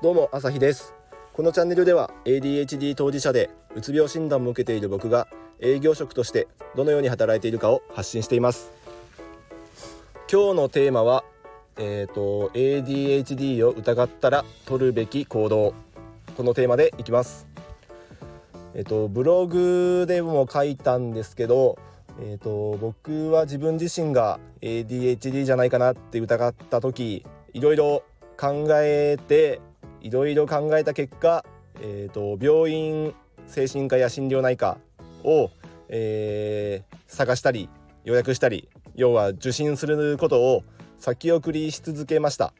どうも朝日です。このチャンネルでは ADHD 当事者でうつ病診断も受けている僕が営業職としてどのように働いているかを発信しています。今日のテーマはえっーと ADHD を疑ったら取るべき行動。このテーマでいきます。えっ、とブログでも書いたんですけどえーと僕は自分自身が ADHD じゃないかなって疑った時いろいろ考えていろいろ考えた結果、えーと、病院精神科や心療内科を、えー、探したり予約したり要は受診することを先送りし続けました。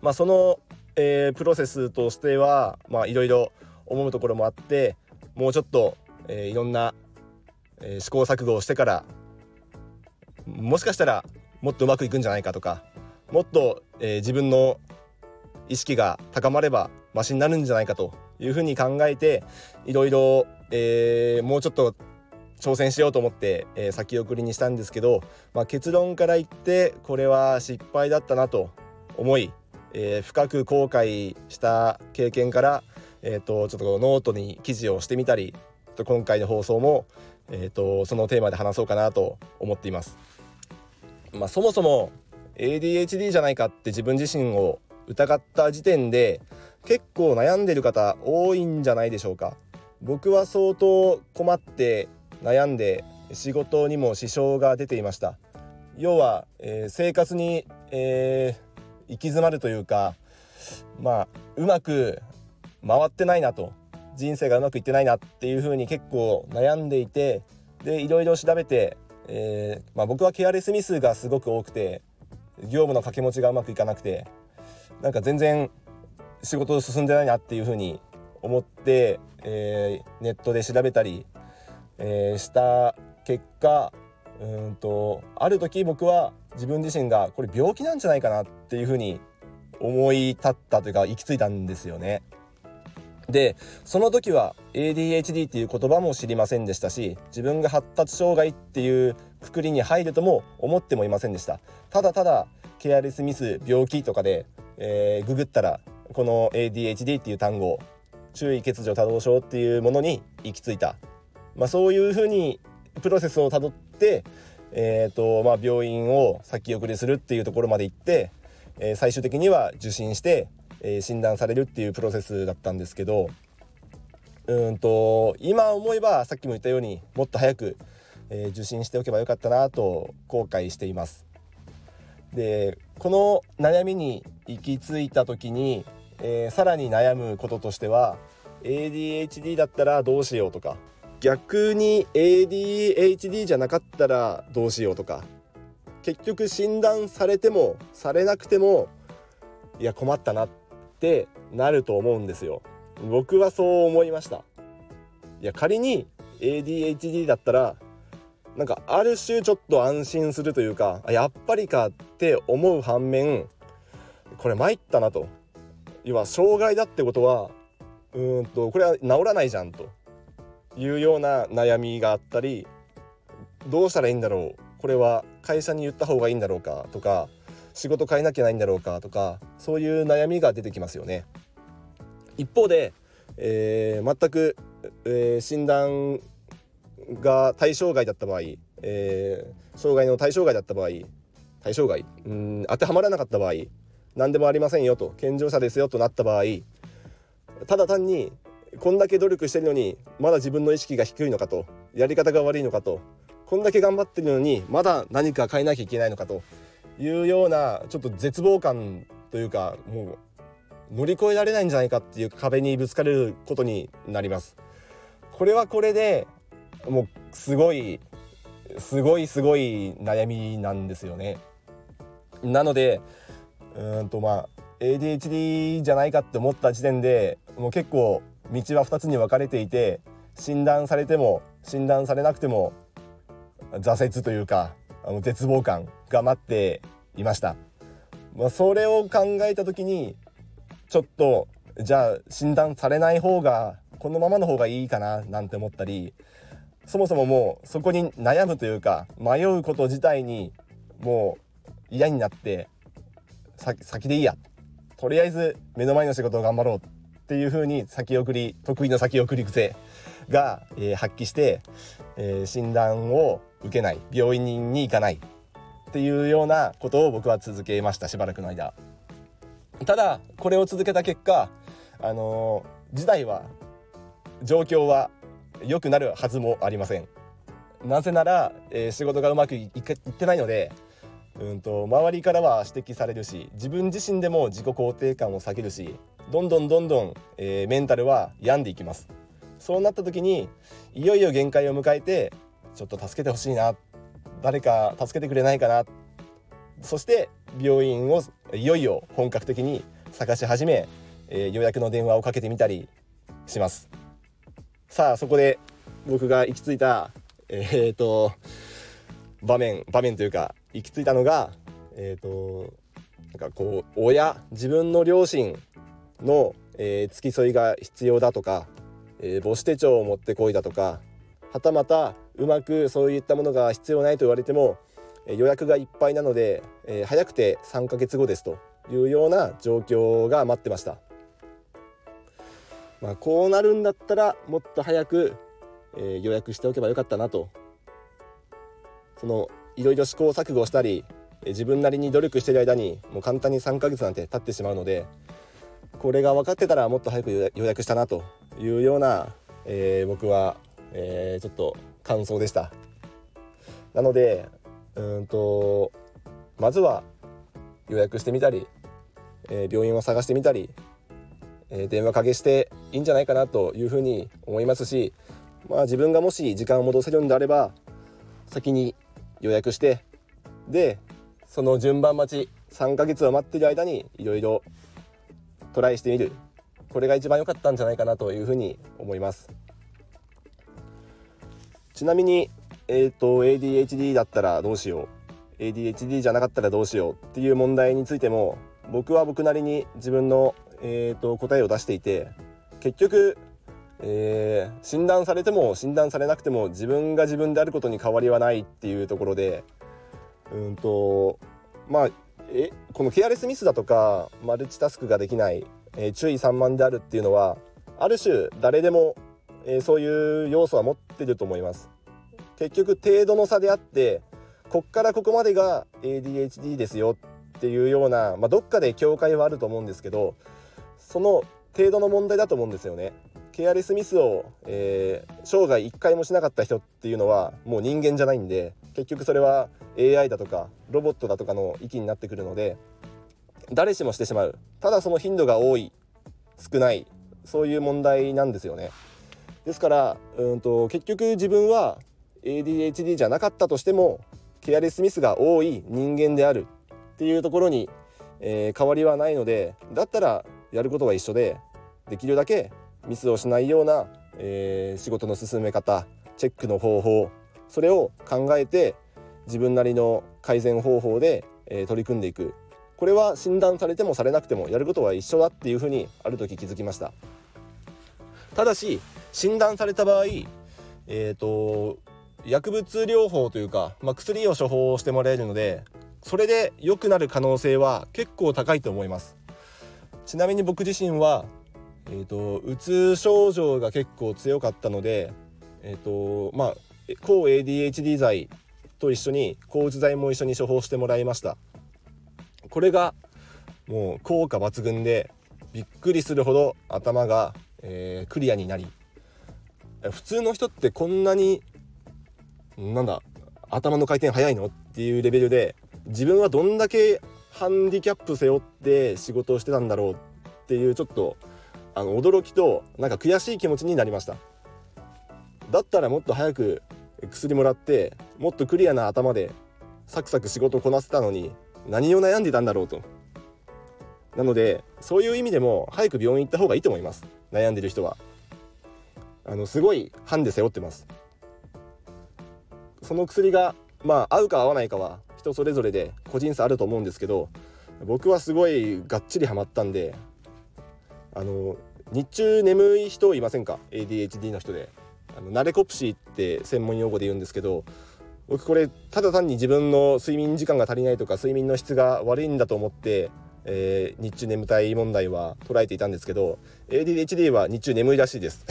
まあ、その、えー、プロセスとしては、いろいろ思うところもあってもうちょっと、えー、いろんな、えー、試行錯誤をしてからもしかしたらもっとうまくいくんじゃないかとかもっと、えー、自分の意識が高まればマシになるんじゃないかというふうに考えていろいろ、えー、もうちょっと挑戦しようと思って、えー、先送りにしたんですけど、まあ、結論から言ってこれは失敗だったなと思い、えー、深く後悔した経験から、えーと、ちょっとノートに記事をしてみたり今回の放送も、えーとそのテーマで話そうかなと思っています。まあ、そもそも ADHD じゃないかって自分自身を疑った時点で結構悩んでる方多いんじゃないでしょうか。僕は相当困って悩んで仕事にも支障が出ていました。要は、えー、生活に、えー、行き詰まるというかまあうまく回ってないなと人生がうまくいってないなっていう風に結構悩んでいてでいろいろ調べて、えーまあ、僕はケアレスミスがすごく多くて業務の掛け持ちがうまくいかなくてなんか全然仕事進んでないなっていうふうに思って、えー、ネットで調べたり、えー、した結果うんとある時僕は自分自身がこれ病気なんじゃないかなっていうふうに思い立ったというか行き着いたんですよね。でその時は ADHD っていう言葉も知りませんでしたし自分が発達障害っていうくくりに入るとも思ってもいませんでしたただただケアレスミス病気とかでえー、ググったらこの ADHD っていう単語注意欠如多動症っていうものに行き着いた、まあ、そういうふうにプロセスをたどって、えーとまあ、病院を先送りするっていうところまで行って、えー、最終的には受診して、えー、診断されるっていうプロセスだったんですけどうんと今思えばさっきも言ったようにもっと早く、えー、受診しておけばよかったなと後悔しています。でこの悩みに行き着いた時に、えー、さらに悩むこととしては ADHD だったらどうしようとか逆に ADHD じゃなかったらどうしようとか結局診断されてもされなくてもいや困ったなってなると思うんですよ。僕はそう思いました。いや仮に ADHD だったらなんかある種ちょっと安心するというかやっぱりかって思う反面これ参ったなと。要は障害だってことはうんとこれは治らないじゃんと。いうような悩みがあったりどうしたらいいんだろう。これは会社に言った方がいいんだろうかとか仕事変えなきゃないんだろうかとかそういう悩みが出てきますよね。一方で、えー、全く、えー、診断が対象外だった場合、えー、障害の対象外だった場合対象外うん当てはまらなかった場合何でもありませんよと健常者ですよとなった場合ただ単にこんだけ努力してるのにまだ自分の意識が低いのかとやり方が悪いのかとこんだけ頑張ってるのにまだ何か変えなきゃいけないのかというようなちょっと絶望感というかもう乗り越えられないんじゃないかっていう壁にぶつかれることになります。これはこれでもうすごいすごいすごい悩みなんですよね。なのでうんとまあ ADHD じゃないかって思った時点でもう結構道は2つに分かれていて診断されても診断されなくても挫折というかあの絶望感が待っていました。まあ、それを考えた時にちょっとじゃあ診断されない方がこのままの方がいいかななんて思ったりそもそももうそこに悩むというか迷うこと自体にもう嫌になって先でいいや。とりあえず目の前の仕事を頑張ろうっていう風に先送り得意の先送り癖が、えー、発揮して、えー、診断を受けない。病院に行かないっていうようなことを僕は続けましたしばらくの間。ただこれを続けた結果あのー、時代は状況は良くなるはずもありません。なぜなら、えー、仕事がうまくいってないのでうんと周りからは指摘されるし自分自身でも自己肯定感を下げるしどんどんどんどん、えー、メンタルは病んでいきます。そうなった時にいよいよ限界を迎えてちょっと助けてほしいな誰か助けてくれないかな。そして病院をいよいよ本格的に探し始め、えー、予約の電話をかけてみたりします。さあそこで僕が行き着いたえー、と場面場面というか行き着いたのがえっ、ー、となんかこう親自分の両親の、えー、付き添いが必要だとか、えー、母子手帳を持ってこいだとかはたまたうまくそういったものが必要ないと言われても、えー、予約がいっぱいなので、えー、早くて3ヶ月後ですというような状況が待ってました。まあ、こうなるんだったらもっと早く、えー、予約しておけばよかったなと。そのいろいろ試行錯誤したり自分なりに努力してる間にもう簡単に3ヶ月なんて経ってしまうのでこれが分かってたらもっと早く予約したなというような、えー、僕は、えー、ちょっと感想でした。なのでうんとまずは予約してみたり、えー、病院を探してみたり、え電話かけしていいんじゃないかなというふうに思いますし、まあ、自分がもし時間を戻せるんであれば先に予約してでその順番待ち3ヶ月を待ってる間にいろいろトライしてみる。これが一番良かったんじゃないかなというふうに思います。ちなみに、えーと、ADHD だったらどうしよう。ADHD じゃなかったらどうしようっていう問題についても僕は僕なりに自分の、えーと答えを出していて結局えー、診断されても診断されなくても自分が自分であることに変わりはないっていうところでうんとまあえこのケアレスミスだとかマルチタスクができない、えー、注意散漫であるっていうのはある種誰でも、えー、そういう要素は持ってると思います。結局程度の差であってこっからここまでが ADHD ですよっていうような、まあ、どっかで境界はあると思うんですけどその程度の問題だと思うんですよね。ケアレスミスを、えー、生涯1回もしなかった人っていうのはもう人間じゃないんで結局それは AI だとかロボットだとかの域になってくるので誰しもしてしまう。ただその頻度が多い少ないそういう問題なんですよね。ですからうんと結局自分は ADHD じゃなかったとしてもケアレスミスが多い人間であるっていうところに、えー、変わりはないのでだったらやることは一緒でできるだけミスをしないような、えー、仕事の進め方チェックの方法それを考えて自分なりの改善方法で、えー、取り組んでいく。これは診断されてもされなくてもやることは一緒だっていうふうにある時気づきました。ただし診断された場合えーと、薬物療法というか、まあ、薬を処方してもらえるのでそれで良くなる可能性は結構高いと思います。ちなみに僕自身はえーと、うつ症状が結構強かったので、えーとまあ、抗 ADHD 剤と一緒に抗うつ剤も一緒に処方してもらいました。これがもう効果抜群でびっくりするほど頭が、えー、クリアになり普通の人ってこんなになんだ頭の回転速いの？っていうレベルで自分はどんだけハンディキャップ背負って仕事をしてたんだろうっていうちょっとあの驚きとなんか悔しい気持ちになりました。だったらもっと早く薬もらってもっとクリアな頭でサクサク仕事をこなせたのに何を悩んでたんだろうと。なのでそういう意味でも早く病院行った方がいいと思います。悩んでる人は。あのすごいハンデ背負ってます。その薬がまあ合うか合わないかは人それぞれで個人差あると思うんですけど僕はすごいがっちりハマったんであの日中眠い人いませんか？ADHD の人で。あのナレコプシーって専門用語で言うんですけど僕これただ単に自分の睡眠時間が足りないとか睡眠の質が悪いんだと思ってえー、日中眠たい問題は捉えていたんですけど ADHD は日中眠いらしいです。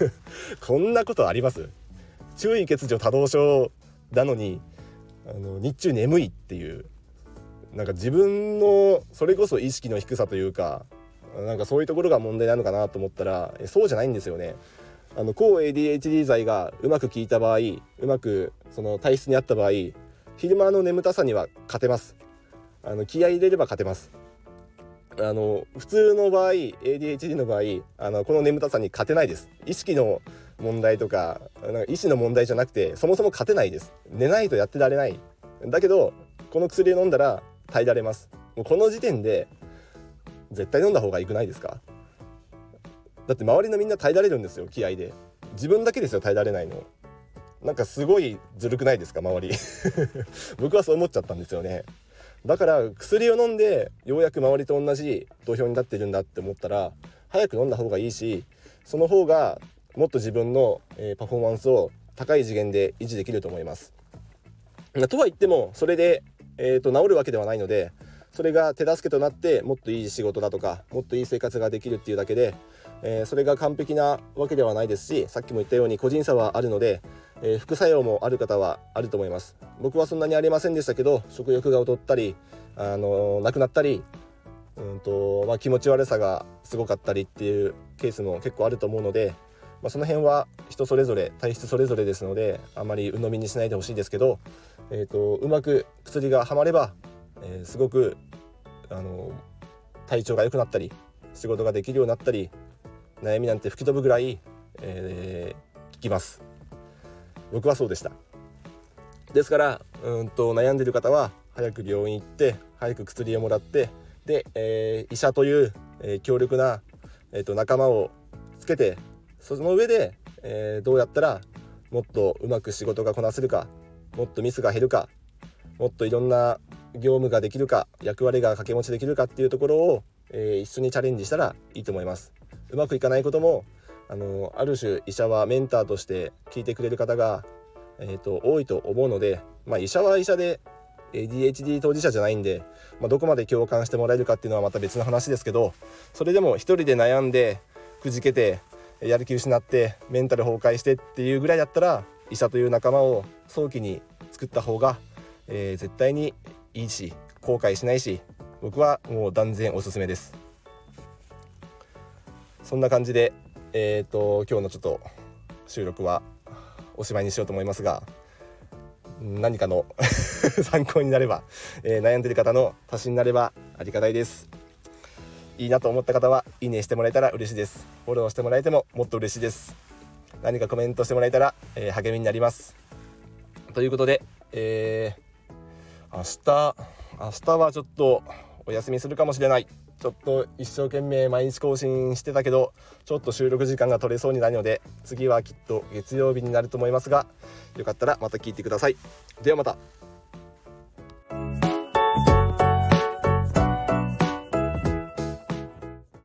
こんなことあります？注意欠如多動症なのにあの日中眠いっていうなんか自分のそれこそ意識の低さというかなんかそういうところが問題なのかなと思ったらそうじゃないんですよね。あの抗 ADHD 剤がうまく効いた場合うまくその体質に合った場合昼間の眠たさには勝てますあの気合い入れれば勝てますあの普通の場合 ADHD の場合あのこの眠たさに勝てないです。意識の問題とかなんか意思の問題じゃなくてそもそも勝てないです。寝ないとやってられない。だけどこの薬を飲んだら耐えられます。もうこの時点で絶対飲んだ方がいくないですか？だって周りのみんな耐えられるんですよ気合で。自分だけですよ耐えられないの。なんかすごいずるくないですか周り。僕はそう思っちゃったんですよね。だから薬を飲んでようやく周りと同じ土俵に立ってるんだって思ったら早く飲んだ方がいいしその方がもっと自分の、パフォーマンスを高い次元で維持できると思います。とは言ってもそれで、えーと、治るわけではないのでそれが手助けとなってもっといい仕事だとかもっといい生活ができるっていうだけで、えー、それが完璧なわけではないですしさっきも言ったように個人差はあるので、えー、副作用もある方はあると思います。僕はそんなにありませんでしたけど食欲が劣ったり、あのー、なくなったりうんとまあ、気持ち悪さがすごかったりっていうケースも結構あると思うので、まあ、その辺は人それぞれ体質それぞれですのであまり鵜呑みにしないでほしいですけど、えーと、うまく薬がはまれば、えー、すごくあの体調が良くなったり仕事ができるようになったり悩みなんて吹き飛ぶぐらい、えー、効きます。僕はそうでした。ですからうんと悩んでる方は早く病院行って早く薬をもらってで、えー、医者という、えー、強力な、えーと仲間をつけてその上で、えー、どうやったらもっとうまく仕事がこなせるかもっとミスが減るかもっといろんな業務ができるか役割が掛け持ちできるかっていうところを、えー、一緒にチャレンジしたらいいと思います。うまくいかないこともあのある種医者はメンターとして聞いてくれる方が、えーと、多いと思うので、まあ、医者は医者で ADHD 当事者じゃないんで、まあ、どこまで共感してもらえるかっていうのはまた別の話ですけどそれでも一人で悩んでくじけてやる気失ってメンタル崩壊してっていうぐらいだったら医者という仲間を早期に作った方が、えー、絶対にいいし後悔しないし僕はもう断然おすすめです。そんな感じでえっ、ー、と今日のちょっと収録はおしまいにしようと思いますが何かの 参考になれば、えー、悩んでる方の足しになればありがたいです。いいなと思った方はいいねしてもらえたら嬉しいです。フォローしてもらえてももっと嬉しいです。何かコメントしてもらえたら、えー、励みになります。ということで、えー、明日明日はちょっとお休みするかもしれない。ちょっと一生懸命毎日更新してたけどちょっと収録時間が取れそうにないので次はきっと月曜日になると思いますがよかったらまた聞いてください。ではまた。